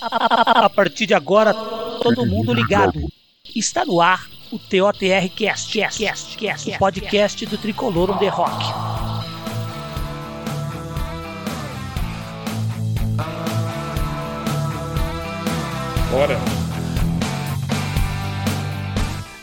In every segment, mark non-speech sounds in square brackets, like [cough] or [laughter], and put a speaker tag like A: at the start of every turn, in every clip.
A: A partir de agora, todo mundo ligado. Está no ar o TOTR Cast, Cast, Cast, Cast, o podcast do Tricolor on the Rock.
B: Bora.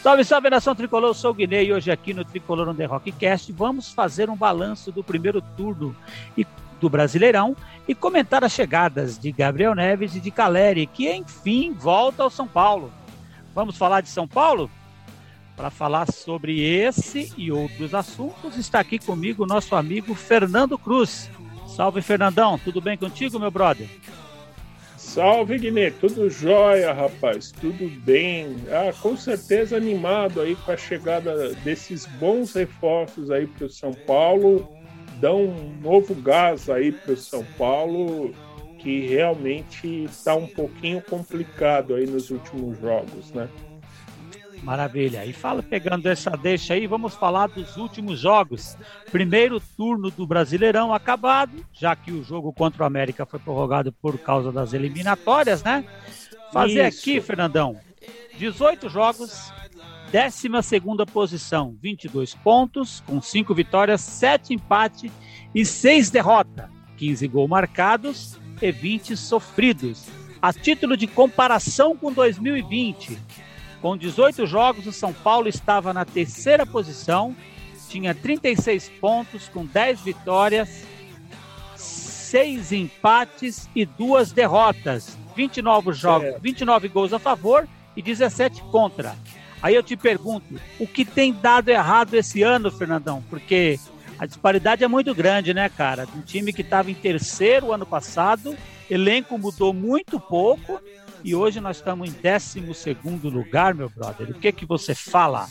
A: Salve, salve nação tricolor, eu sou o Guiné e hoje aqui no Tricolor on the Rockcast vamos fazer um balanço do primeiro turno e do Brasileirão e comentar as chegadas de Gabriel Neves e de Caleri, que enfim volta ao São Paulo. Vamos falar de São Paulo? Para falar sobre esse e outros assuntos, está aqui comigo o nosso amigo Fernando Cruz. Salve, Fernandão, tudo bem contigo, meu brother?
B: Salve, Guiné, tudo jóia, rapaz, tudo bem. Ah, com certeza animado aí com a chegada desses bons reforços aí para o São Paulo. Dão um novo gás aí para o São Paulo, que realmente está um pouquinho complicado aí nos últimos jogos, né?
A: Maravilha. E fala, pegando essa deixa aí, vamos falar dos últimos jogos. Primeiro turno do Brasileirão acabado, já que o jogo contra o América foi prorrogado por causa das eliminatórias, né? Fazer Isso. aqui, Fernandão, 18 jogos, 12 posição, 22 pontos, com 5 vitórias, 7 empates e 6 derrotas, 15 gols marcados e 20 sofridos. A título de comparação com 2020, com 18 jogos, o São Paulo estava na terceira posição, tinha 36 pontos, com 10 vitórias, 6 empates e 2 derrotas. 29 jogos, 29 gols a favor e 17 contra. Aí eu te pergunto, o que tem dado errado esse ano, Fernandão? Porque a disparidade é muito grande, né, cara? Um time que estava em terceiro ano passado, elenco mudou muito pouco e hoje nós estamos em 12 lugar, meu brother. O que que você fala?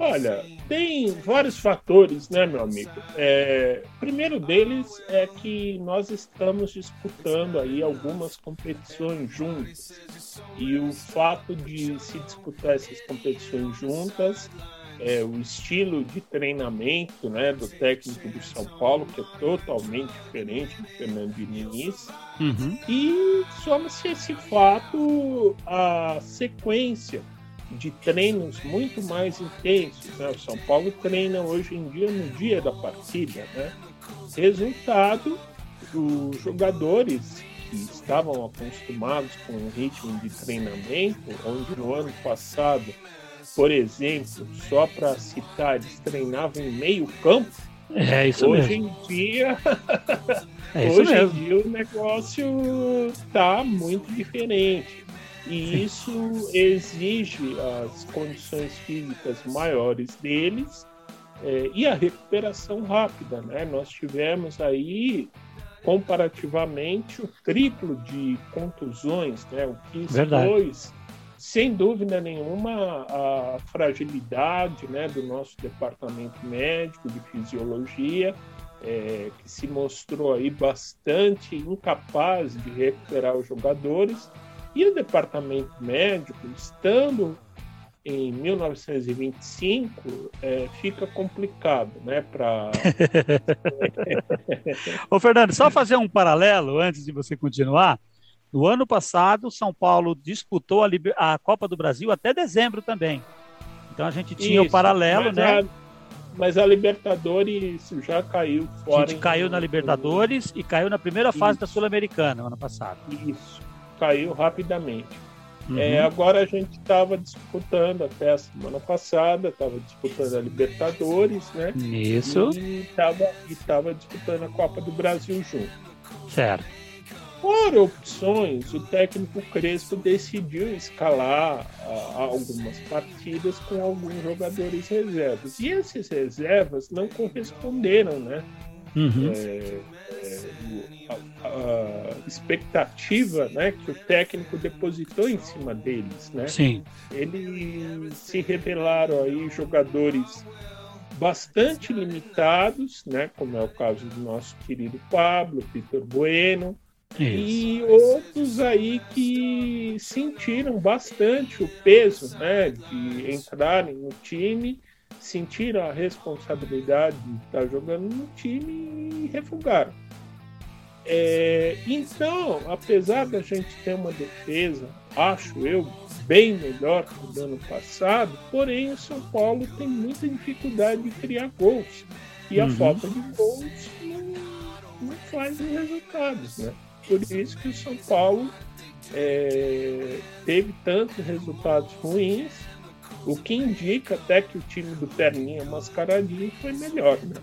B: Olha, tem vários fatores, né, meu amigo? É, primeiro deles é que nós estamos disputando aí algumas competições juntas. E o fato de se disputar essas competições juntas é, o estilo de treinamento né, do técnico do São Paulo, que é totalmente diferente do Fernando Diniz. Uhum. E soma-se esse fato a sequência de treinos muito mais intensos. Né? O São Paulo treina hoje em dia no dia da partida. Né? Resultado, os jogadores que estavam acostumados com o ritmo de treinamento, onde no ano passado por exemplo, só para citar, eles treinavam em meio campo.
A: É isso
B: hoje
A: mesmo.
B: Em dia, [laughs] é hoje mesmo. em dia o negócio está muito diferente. E isso exige as condições físicas maiores deles é, e a recuperação rápida. Né? Nós tivemos aí comparativamente o triplo de contusões, né? o que expôs sem dúvida nenhuma, a fragilidade né, do nosso departamento médico de fisiologia, é, que se mostrou aí bastante incapaz de recuperar os jogadores, e o departamento médico, estando em 1925, é, fica complicado, né? Para. [laughs]
A: Ô, Fernando, só fazer um paralelo antes de você continuar. No ano passado, São Paulo disputou a, a, Copa do Brasil até dezembro também. Então a gente tinha Isso, o paralelo, né? A,
B: mas a Libertadores já caiu fora.
A: A gente caiu na Libertadores e caiu na primeira fase Isso. da Sul-Americana ano passado.
B: Isso, caiu rapidamente. Uhum. É, agora a gente estava disputando até a semana passada, estava disputando a Libertadores, né?
A: Isso.
B: E estava disputando a Copa do Brasil junto.
A: Certo.
B: Por opções, o técnico Crespo decidiu escalar uh, algumas partidas com alguns jogadores reservas. E esses reservas não corresponderam, né? Uhum. É, é, a, expectativa né, que o técnico depositou em cima deles. Né?
A: Sim.
B: Eles se revelaram aí jogadores bastante limitados, né, como é o caso do nosso querido Pablo, Vitor Bueno, isso. E outros aí que sentiram bastante o peso né, de entrarem no time, sentiram a responsabilidade de estar jogando no time e refugaram. É, então, apesar da gente ter uma defesa, acho eu, bem melhor que o do ano passado, porém o São Paulo tem muita dificuldade de criar gols. E a uhum. falta de gols não, não faz os resultados, né? Por isso que o São Paulo é, teve tantos resultados ruins, o que indica até que o time do Perninha Mascaradinho foi melhor, né?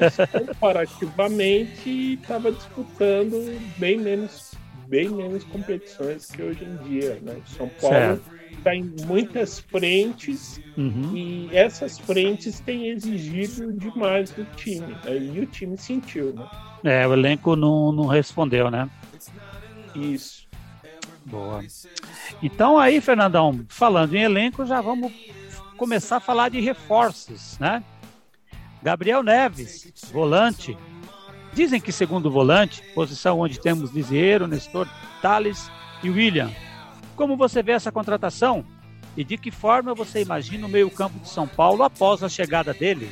B: Mas [laughs] comparativamente estava disputando bem menos, bem menos competições que hoje em dia, né? São Paulo está em muitas frentes uhum. e essas frentes têm exigido demais do time. Né? E o time sentiu, né?
A: É, o elenco não, não respondeu, né?
B: Isso.
A: Boa. Então aí, Fernandão, falando em elenco, já vamos começar a falar de reforços, né? Gabriel Neves, volante. Dizem que segundo volante, posição onde temos Lisieiro, Nestor, Thales e William. Como você vê essa contratação? E de que forma você imagina o meio-campo de São Paulo após a chegada dele?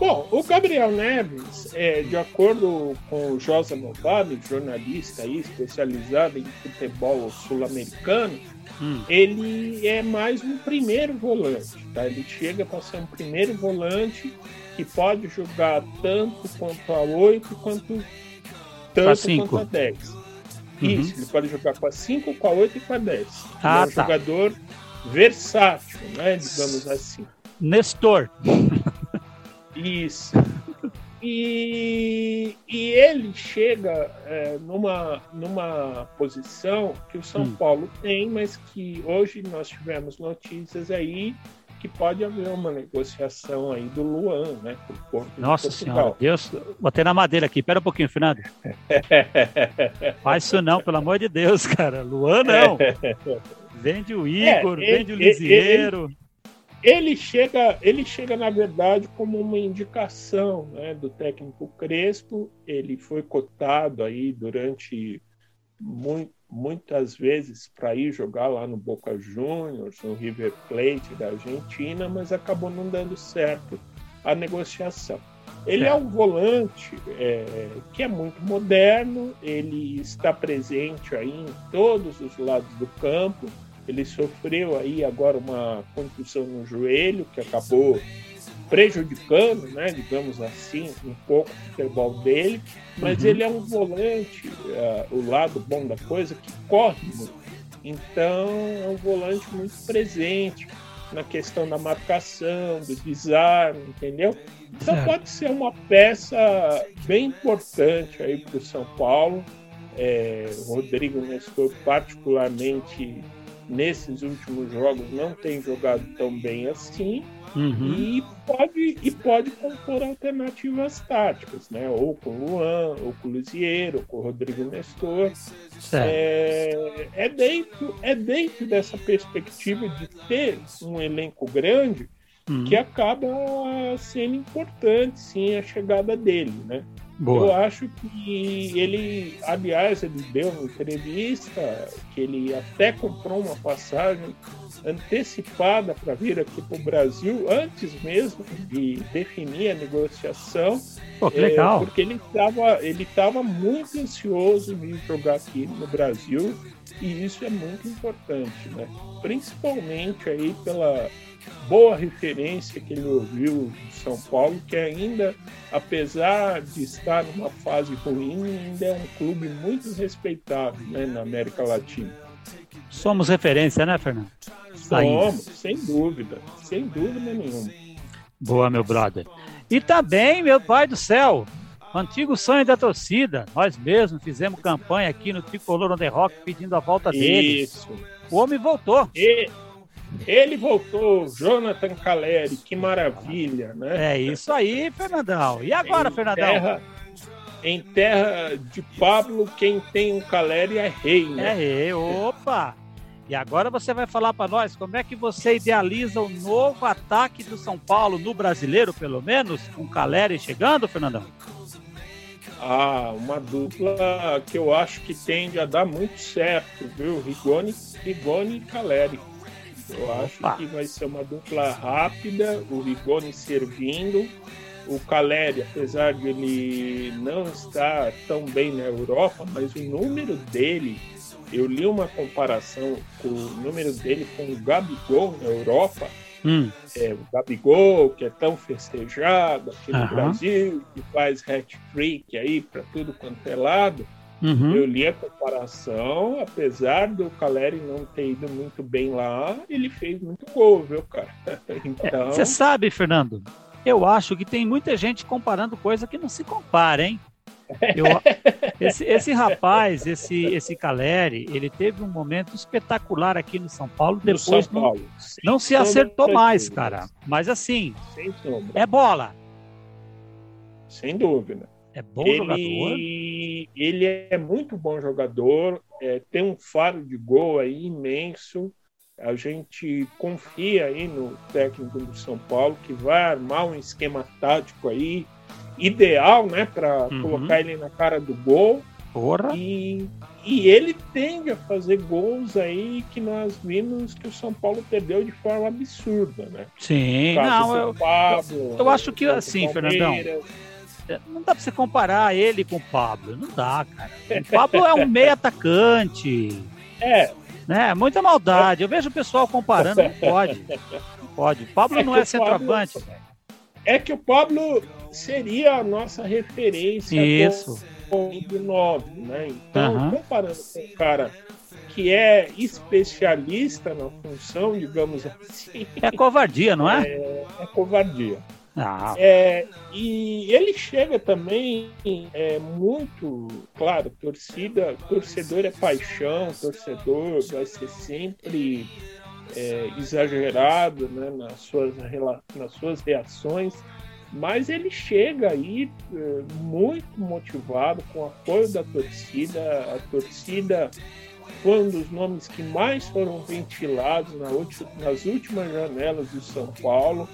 B: Bom, o Gabriel Neves, é, de acordo com o Josa Novali, jornalista aí, especializado em futebol sul-americano, hum. ele é mais um primeiro volante, tá? Ele chega para ser um primeiro volante que pode jogar tanto quanto a 8 quanto tanto quanto a 10. Uhum. Isso, ele pode jogar com a 5, com a 8 e com a 10. Ah, é um tá. jogador versátil, né? Digamos assim.
A: Nestor.
B: Isso. [laughs] E, e ele chega é, numa, numa posição que o São hum. Paulo tem, mas que hoje nós tivemos notícias aí que pode haver uma negociação aí do Luan, né?
A: Nossa Senhora, Deus, botei na madeira aqui, pera um pouquinho, Fernando. [laughs] Faz isso não, pelo amor de Deus, cara. Luan não. [laughs] Vende o Igor, é, vende ele, o Lisieiro.
B: Ele, ele chega, ele chega na verdade como uma indicação né, do técnico Crespo. Ele foi cotado aí durante muito, muitas vezes para ir jogar lá no Boca Juniors, no River Plate da Argentina, mas acabou não dando certo a negociação. Ele é, é um volante é, que é muito moderno, ele está presente aí em todos os lados do campo ele sofreu aí agora uma contusão no joelho que acabou prejudicando, né, digamos assim, um pouco o futebol dele, mas uhum. ele é um volante, uh, o lado bom da coisa, que corre muito. Então é um volante muito presente na questão da marcação, do desarme, entendeu? Então é. pode ser uma peça bem importante aí para o São Paulo. É, o Rodrigo Nestor particularmente nesses últimos jogos não tem jogado tão bem assim uhum. e pode e pode compor alternativas táticas, né? Ou com o Luan, ou com o Lisieiro, ou com o Rodrigo Nestor. É, é, dentro é dentro dessa perspectiva de ter um elenco grande uhum. que acaba sendo importante, sim, a chegada dele, né? Boa. Eu acho que ele, aliás, ele deu uma entrevista que ele até comprou uma passagem antecipada para vir aqui para o Brasil antes mesmo de definir a negociação.
A: Pô, que legal.
B: É, porque ele estava ele tava muito ansioso de jogar aqui no Brasil e isso é muito importante, né? Principalmente aí pela boa referência que ele ouviu de São Paulo, que ainda, apesar de estar numa fase ruim, ainda é um clube muito respeitável né, na América Latina.
A: Somos referência, né, Fernando?
B: Somos, sem dúvida, sem dúvida nenhuma.
A: Boa, meu brother. E também, meu pai do céu, antigo sonho da torcida. Nós mesmos fizemos campanha aqui no Tricolor on the Rock pedindo a volta dele. Isso. O homem voltou.
B: E ele voltou, Jonathan Caleri, que maravilha, né?
A: É isso aí, Fernandão. E agora, em Fernandão?
B: Terra, em terra de Pablo, quem tem um Caleri é rei, né?
A: É rei, opa! E agora você vai falar para nós como é que você idealiza o novo ataque do São Paulo no brasileiro, pelo menos, com Caleri chegando, Fernandão?
B: Ah, uma dupla que eu acho que tende a dar muito certo, viu? Rigoni, Rigoni e Caleri. Eu acho Opa. que vai ser uma dupla rápida, o Rigoni servindo o Caleri, apesar de ele não estar tão bem na Europa, mas o número dele, eu li uma comparação com o número dele com o Gabigol na Europa. Hum. É, o Gabigol, que é tão festejado aqui no Brasil, que faz hat-trick aí para tudo quanto é lado. Uhum. Eu li a comparação, apesar do Caleri não ter ido muito bem lá, ele fez muito gol, viu, cara? [laughs]
A: Então... Você sabe, Fernando, eu acho que tem muita gente comparando coisa que não se compara, hein? Eu, esse, esse, rapaz, esse, esse Caleri, ele teve um momento espetacular aqui no São Paulo. Depois São Paulo. não, não se acertou mais, cara. Mas assim, é bola.
B: Sem dúvida.
A: É bom ele, jogador.
B: Ele é muito bom jogador. É, tem um faro de gol aí imenso. A gente confia aí no técnico do São Paulo que vai armar um esquema tático aí ideal, né, para uhum. colocar ele na cara do gol.
A: Porra.
B: E, e ele tende a fazer gols aí que nós vimos que o São Paulo perdeu de forma absurda, né?
A: Sim, não, eu, Pablo, eu, eu acho que assim, Fernandão, não dá pra você comparar ele com o Pablo, não dá, cara. O Pablo é um meio atacante.
B: É,
A: né? Muita maldade. Eu vejo o pessoal comparando, não pode. Não pode. O Pablo é não é centroavante. Pablo,
B: é que o Pablo seria a nossa referência
A: Isso.
B: do 9, né? Então, uhum. comparando com o cara que é especialista na função, digamos assim.
A: É covardia, não é? [laughs]
B: É, é covardia.
A: Ah.
B: É, e ele chega também é muito, claro, torcida, torcedor é paixão, torcedor vai ser sempre é, exagerado né, nas, suas, nas suas reações, mas ele chega aí é, muito motivado, com o apoio da torcida, a torcida foi um dos nomes que mais foram ventilados na nas últimas janelas do São Paulo.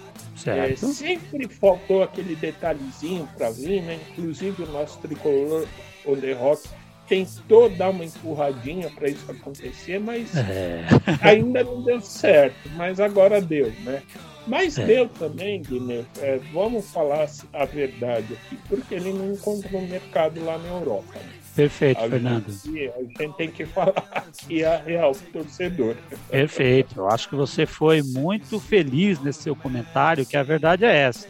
A: É,
B: sempre faltou aquele detalhezinho para vir, né? Inclusive o nosso tricolor The Rock tentou dar uma empurradinha para isso acontecer, mas é. [laughs] ainda não deu certo. Mas agora deu, né? Mas é. deu também, Guilherme. É, vamos falar a verdade aqui, porque ele não encontrou mercado lá na Europa. Né?
A: Perfeito, a Fernando.
B: Gente, a gente tem que falar que é real torcedor.
A: Perfeito. Eu acho que você foi muito feliz nesse seu comentário, que a verdade é essa.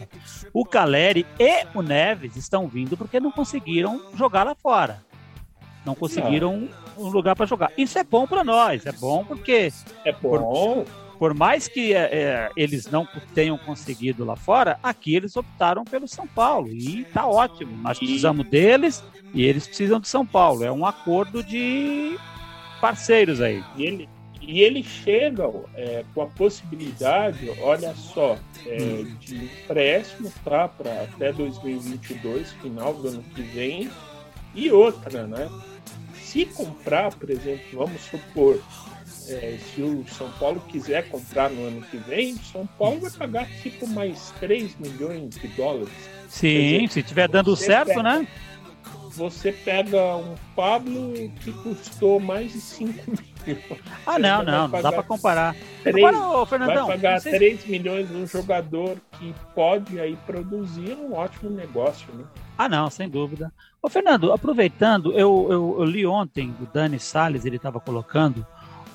A: O Caleri e o Neves estão vindo porque não conseguiram jogar lá fora. Não conseguiram não. um lugar para jogar. Isso é bom para nós. É bom porque.
B: É bom.
A: Por por mais que é, é, eles não tenham conseguido lá fora, aqui eles optaram pelo São Paulo e tá ótimo. Nós precisamos deles e eles precisam de São Paulo. É um acordo de parceiros aí.
B: E ele, e ele chega é, com a possibilidade, olha só, é, de empréstimo tá, para até 2022, final do ano que vem. E outra, né? Se comprar, por exemplo, vamos supor, é, se o São Paulo quiser comprar no ano que vem, o São Paulo vai pagar tipo mais 3 milhões de dólares.
A: Sim, dizer, se estiver dando certo,
B: pega,
A: né?
B: Você pega um Pablo que custou mais de 5 [laughs] milhões.
A: Ah, não, não, não dá para comparar.
B: 3, Agora, ô, Fernandão, vai pagar 3 milhões num jogador que pode aí produzir um ótimo negócio, né?
A: Ah, não, sem dúvida. Ô, Fernando, aproveitando, eu, eu, eu li ontem o Dani Salles, ele estava colocando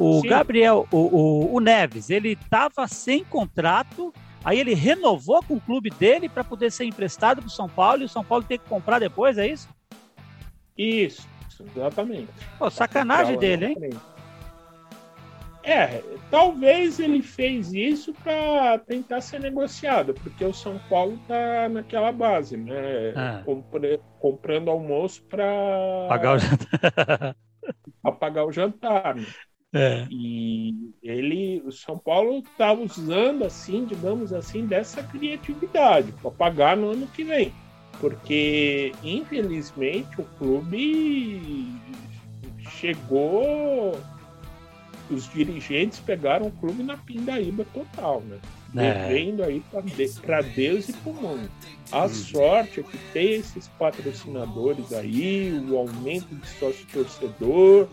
A: o Sim. Gabriel, o, o, o, Neves, ele estava sem contrato, aí ele renovou com o clube dele para poder ser emprestado para o São Paulo e o São Paulo tem que comprar depois, é isso?
B: Isso, exatamente.
A: Pô, sacanagem dele, hein?
B: É, talvez ele fez isso para tentar ser negociado, porque o São Paulo tá naquela base, né? Ah. Compre, comprando almoço para
A: pagar o jantar. [laughs]
B: pagar o jantar.
A: É.
B: E ele, o São Paulo estava usando, assim, digamos assim, dessa criatividade para pagar no ano que vem. Porque, infelizmente, o clube chegou. Os dirigentes pegaram o clube na pindaíba total, né? É. Devendo aí para Deus e para o mundo. A hum. sorte é que tem esses patrocinadores aí, o aumento de sócio torcedor,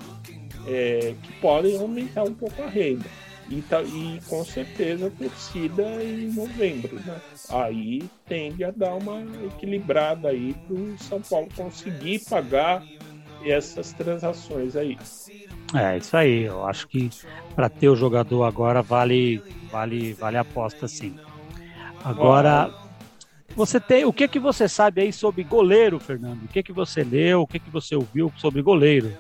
B: é, que podem aumentar um pouco a renda. E, tá, e com certeza a torcida em novembro, né? Aí tende a dar uma equilibrada aí para o São Paulo conseguir pagar essas transações aí.
A: É, isso aí. Eu acho que para ter o jogador agora vale vale vale a aposta sim. Agora você tem, o que que você sabe aí sobre goleiro, Fernando? O que que você leu? O que que você ouviu sobre goleiro?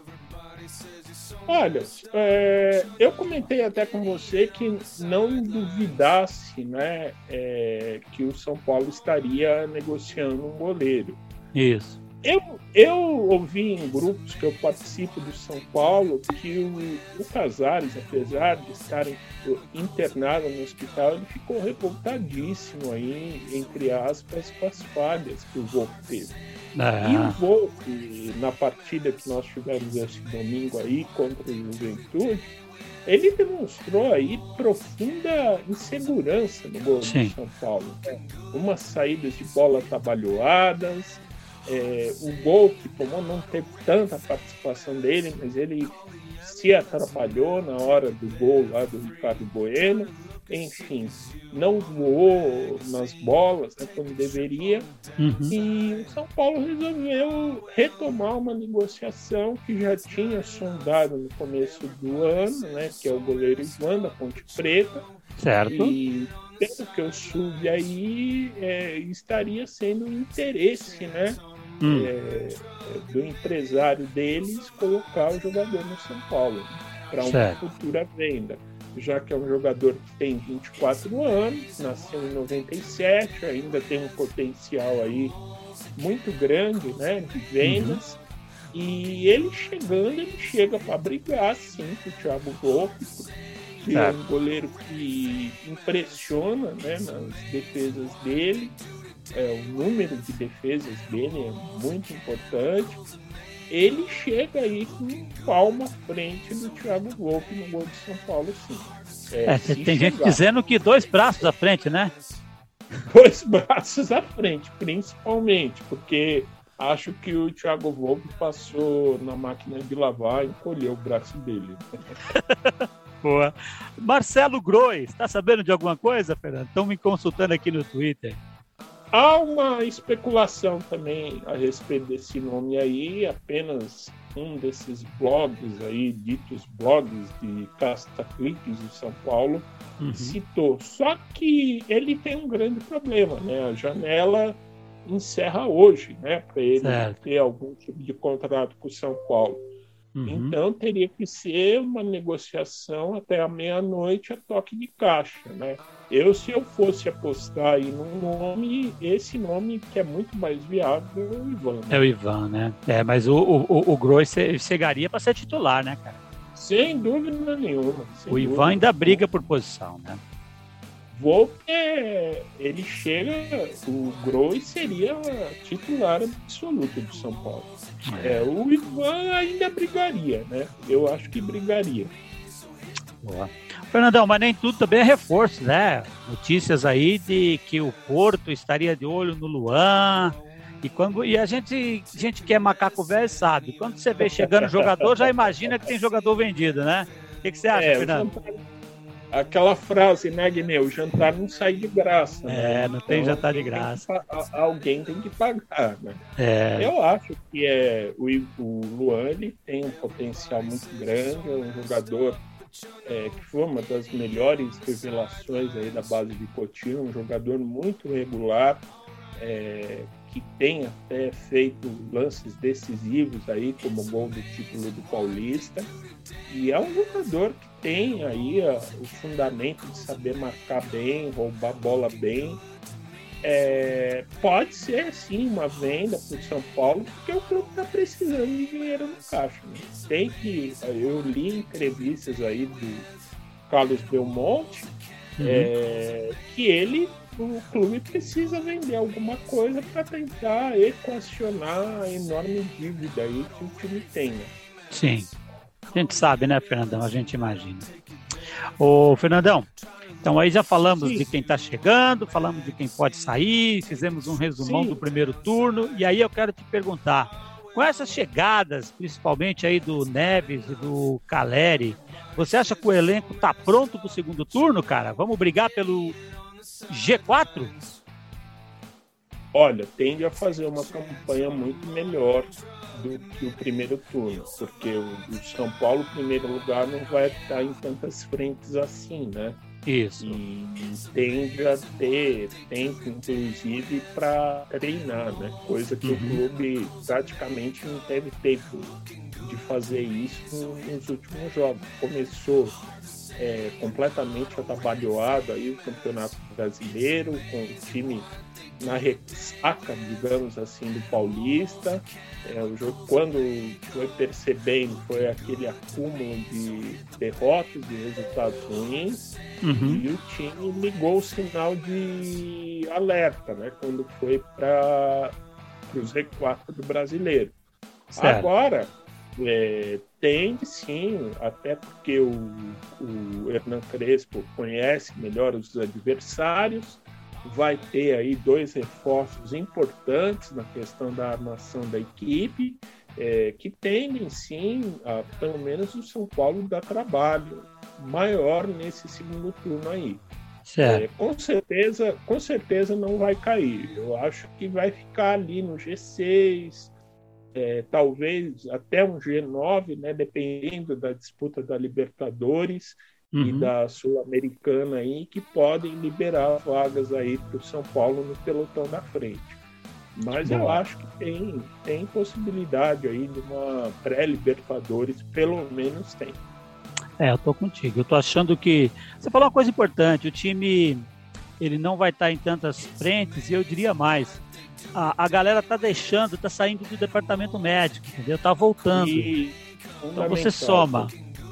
B: Olha, é, eu comentei até com você que não duvidasse, né, é, que o São Paulo estaria negociando um goleiro.
A: Isso.
B: Eu, eu ouvi em grupos que eu participo do São Paulo que o, o Casares, apesar de estar internado no hospital, ele ficou revoltadíssimo aí, entre aspas, com as falhas que o Volpe teve. É. E o Volpe, na partida que nós tivemos esse domingo aí contra o Juventude, ele demonstrou aí profunda insegurança no gol Sim. do São Paulo. Né? Umas saídas de bola trabalhadas, é, o gol que tomou não teve tanta participação dele, mas ele se atrapalhou na hora do gol lá do Ricardo Bueno. Enfim, não voou nas bolas né, como deveria. Uhum. E o São Paulo resolveu retomar uma negociação que já tinha sondado no começo do ano, né, que é o goleiro Ivan da Ponte Preta.
A: Certo.
B: E pelo que eu soube aí, é, estaria sendo um interesse, né? Hum. é, do empresário deles colocar o jogador no São Paulo para uma certo. futura venda. Já que é um jogador que tem 24 anos, nasceu em 97, ainda tem um potencial aí muito grande né, de vendas. Uhum. E ele chegando, ele chega para brigar sim com o Thiago Volpe, que é um goleiro que impressiona né, nas defesas dele é, o número de defesas dele é muito importante. Ele chega aí com palma à frente do Thiago Volpe no gol de São Paulo, sim.
A: É, é tem chegar. gente dizendo que dois braços à frente, né? [laughs]
B: Dois braços à frente, principalmente, porque acho que o Thiago Volpe passou na máquina de lavar e encolheu o braço dele. [laughs]
A: Boa. Marcelo Grois, está sabendo de alguma coisa, Fernando? Estão me consultando aqui no Twitter.
B: Há uma especulação também a respeito desse nome aí, apenas um desses blogs aí, ditos blogs de caça-cliques de São Paulo, uhum. citou. Só que ele tem um grande problema, né? A janela encerra hoje, né? Para ele certo. ter algum tipo de contrato com o São Paulo. Uhum. Então teria que ser uma negociação até a meia-noite a toque de caixa, né? Eu, se eu fosse apostar aí num nome, esse nome que é muito mais viável é o Ivan. Né?
A: É o Ivan, né? É, mas o, o, o Gross chegaria para ser titular, né, cara?
B: Sem dúvida nenhuma. Sem
A: o Ivan ainda briga por posição, né?
B: Volpe, ele chega, o Gross seria titular absoluto do São Paulo. É. é. o Ivan ainda brigaria, né? Eu acho que brigaria.
A: Boa. Fernandão, mas nem tudo também é reforço, né? Notícias aí de que o Porto estaria de olho no Luan. E, quando, e a gente, gente que é macaco velho sabe, quando você vê chegando jogador, já imagina que tem jogador vendido, né? O que, que você acha, é, Fernando?
B: Aquela frase, né, Guineu? O jantar não sai de graça.
A: Né? É, não tem então, jantar de graça.
B: Tem que, alguém tem que pagar, né? É. Eu acho que é, o, o Luan ele tem um potencial muito grande, é um jogador é, que foi uma das melhores revelações aí da base de Coutinho, um jogador muito regular, é, que tem até feito lances decisivos aí, como o gol do título do Paulista, e é um jogador que tem aí ó, o fundamento de saber marcar bem, roubar bola bem, é, pode ser sim uma venda para o São Paulo, porque o clube está precisando de dinheiro no caixa. Né? Tem que. Eu li entrevistas aí do Carlos Belmonte uhum. é, que ele, o clube precisa vender alguma coisa para tentar equacionar a enorme dívida aí que o time tem. Né?
A: Sim. A gente sabe, né, Fernandão? A gente imagina. Ô, Fernandão, então aí já falamos Sim. de quem está chegando, falamos de quem pode sair, fizemos um resumão Sim. do primeiro turno, e aí eu quero te perguntar, Com essas chegadas, principalmente aí do Neves e do Caleri, você acha que o elenco tá pronto para o segundo turno, cara? Vamos brigar pelo G4?
B: Olha, tende a fazer uma campanha muito melhor do que o primeiro turno, porque o, o São Paulo, primeiro lugar, não vai estar em tantas frentes assim, né?
A: Isso.
B: E tende a ter tempo, inclusive, para treinar, né? Coisa que uhum. o clube praticamente não teve tempo de fazer isso nos últimos jogos. Começou é, completamente atabalhoado aí o Campeonato Brasileiro, com o time na ressaca, digamos assim, do Paulista. É, o jogo, quando foi percebendo, foi aquele acúmulo de derrotas, de resultados ruins, uhum. e o time ligou o sinal de alerta, né? Quando foi para os Z4 do brasileiro. Certo. Agora, é, tem sim, até porque o, o Hernan Crespo conhece melhor os adversários, vai ter aí dois reforços importantes na questão da armação da equipe, é, que tendem sim, a, pelo menos o São Paulo, dar trabalho maior nesse segundo turno aí. É, com certeza, com certeza não vai cair. Eu acho que vai ficar ali no G6, é, talvez até um G9, né, dependendo da disputa da Libertadores uhum. e da Sul-Americana aí, que podem liberar vagas aí para o São Paulo no pelotão da frente. Mas eu acho que tem, tem possibilidade aí de uma pré-Libertadores, pelo menos tem.
A: É, eu tô contigo. Eu tô achando que. Você falou uma coisa importante, o time ele não vai estar em tantas frentes, e eu diria mais. A, a galera tá deixando, tá saindo do departamento médico, entendeu? Tá voltando. E, então você soma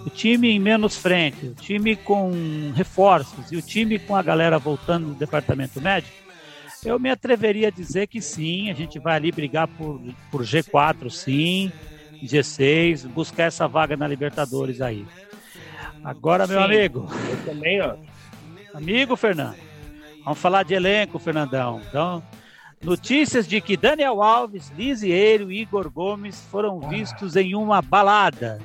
A: o time em menos frente, o time com reforços e o time com a galera voltando no departamento médico, eu me atreveria a dizer que sim, a gente vai ali brigar por, por G4, sim, G6, buscar essa vaga na Libertadores aí. Agora, meu sim, amigo.
B: Eu também, ó.
A: Amigo Fernando, vamos falar de elenco, Fernandão. Então, notícias de que Daniel Alves, Lisieiro e Igor Gomes foram vistos em uma balada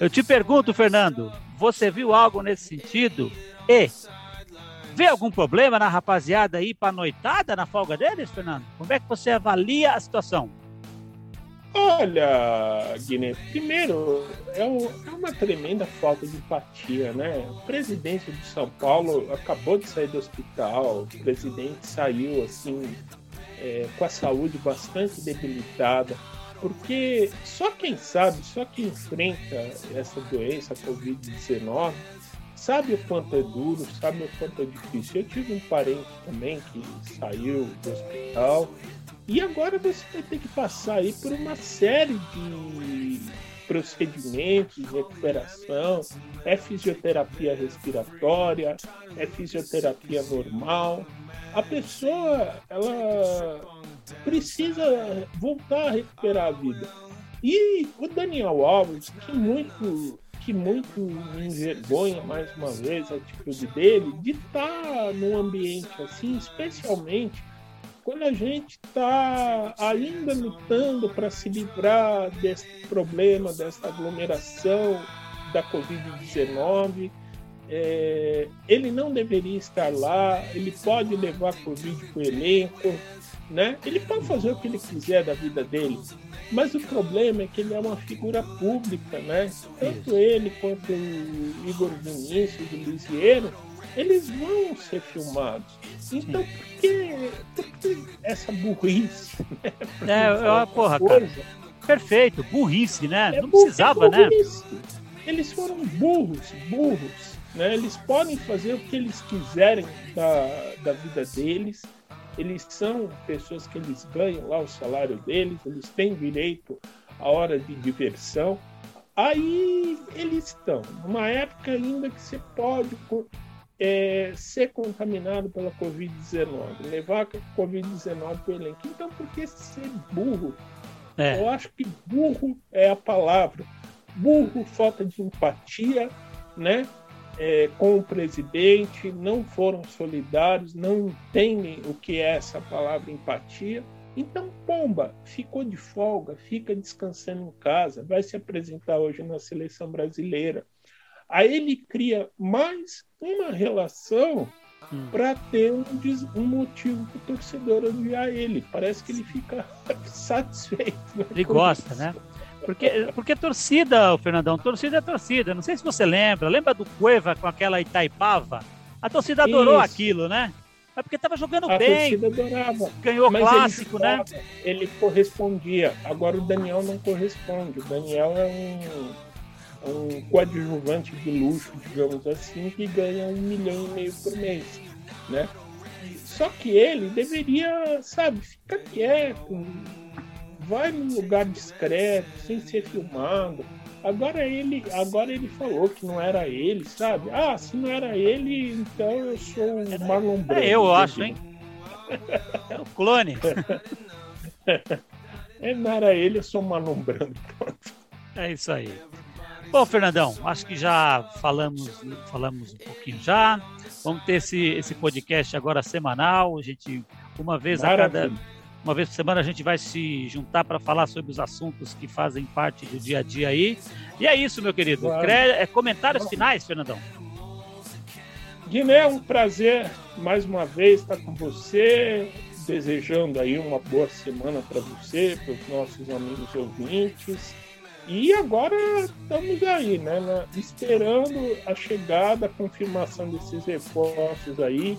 A: eu te pergunto, Fernando, você viu algo nesse sentido? E vê algum problema na rapaziada aí para noitada na folga deles, Fernando? Como é que você avalia a situação?
B: Olha, Guiné, primeiro, é, um, é, uma tremenda falta de empatia, né? O presidente de São Paulo acabou de sair do hospital, o presidente saiu, assim, é, com a saúde bastante debilitada porque só quem sabe, só quem enfrenta essa doença, a Covid-19, sabe o quanto é duro, sabe o quanto é difícil. Eu tive um parente também que saiu do hospital e agora você vai ter que passar aí por uma série de procedimentos de recuperação, é fisioterapia respiratória, é fisioterapia normal. A pessoa, ela precisa voltar a recuperar a vida. E o Daniel Alves, que muito que muito me envergonha mais uma vez a atitude dele de estar tá num ambiente assim, especialmente quando a gente está ainda lutando para se livrar desse problema, dessa aglomeração da Covid-19. É, ele não deveria estar lá, ele pode levar Covid para o elenco, né? Ele pode fazer o que ele quiser da vida dele, mas o problema é que ele é uma figura pública, né? Tanto ele quanto o Igor Vinícius, o Lisieiro, eles vão ser filmados. Então, por que, por que essa burrice?
A: Né? É, [laughs] é uma porra, coisa? cara. Perfeito, burrice, né? É Não precisava, é né?
B: Eles foram burros, burros. Né? Eles podem fazer o que eles quiserem da, da vida deles eles são pessoas que eles ganham lá o salário deles, eles têm direito à hora de diversão. Aí eles estão numa época ainda que você pode é, ser contaminado pela Covid-19, levar a Covid-19 para o elenco. Então, por que ser burro? É. Eu acho que burro é a palavra. Burro, falta de empatia, né? é, com o presidente, não foram solidários, não entendem o que é essa palavra empatia. Então, Pomba ficou de folga, fica descansando em casa, vai se apresentar hoje na seleção brasileira. Aí ele cria mais uma relação hum. para ter um, um motivo para o torcedor odiar ele. Parece que ele fica [laughs] satisfeito.
A: Né? Ele gosta, isso. né? Porque, porque torcida, o Fernandão, torcida é torcida. Não sei se você lembra. Lembra do Cueva com aquela Itaipava? A torcida adorou Isso. aquilo, né? É porque estava jogando
B: a
A: bem.
B: A torcida adorava.
A: Ganhou Mas clássico,
B: ele
A: né?
B: Ele correspondia. Agora o Daniel não corresponde. O Daniel é um, um coadjuvante de luxo, digamos assim, que ganha um milhão e meio por mês, né? Só que ele deveria, sabe, ficar quieto, vai num lugar discreto, sem ser filmado. Agora ele, agora ele falou que não era ele, sabe? Ah, se não era ele, então eu sou o Marlon Brando.
A: É, eu acho, hein? É o clone. [laughs]
B: É, não era ele, eu sou o Marlon Brando.
A: É isso aí. Bom, Fernandão, acho que já falamos, falamos um pouquinho já. Vamos ter esse, esse podcast agora semanal. A gente, uma vez Maravilha. a cada uma vez por semana a gente vai se juntar para falar sobre os assuntos que fazem parte do dia a dia aí. E é isso, meu querido. Claro. É, comentários finais, Fernandão.
B: Guiné, um prazer mais uma vez estar com você, desejando aí uma boa semana para você, para os nossos amigos ouvintes. E agora estamos aí, né, né, esperando a chegada, a confirmação desses reforços aí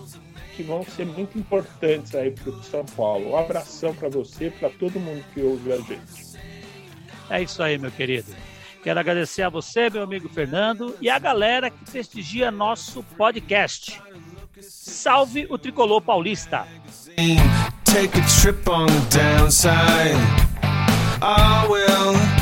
B: que vão ser muito importantes aí para o São Paulo. Um abração para você, para todo mundo que ouve a gente.
A: É isso aí, meu querido. Quero agradecer a você, meu amigo Fernando, e a galera que prestigia nosso podcast. Salve o tricolor paulista! Take a trip on the downside. Oh well,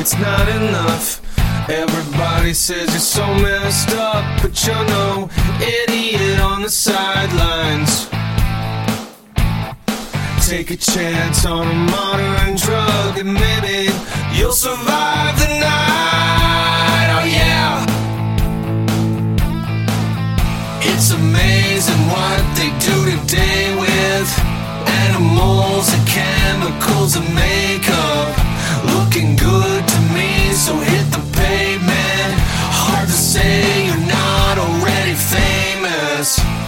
A: it's not enough. Everybody says you're so messed up, but you're no idiot on the sidelines. Take a chance on a modern drug, and maybe you'll survive the night. Oh, yeah. It's amazing what they do today with animals and chemicals that make us
C: looking good to me, so hit the pavement. Hard to say you're not already famous.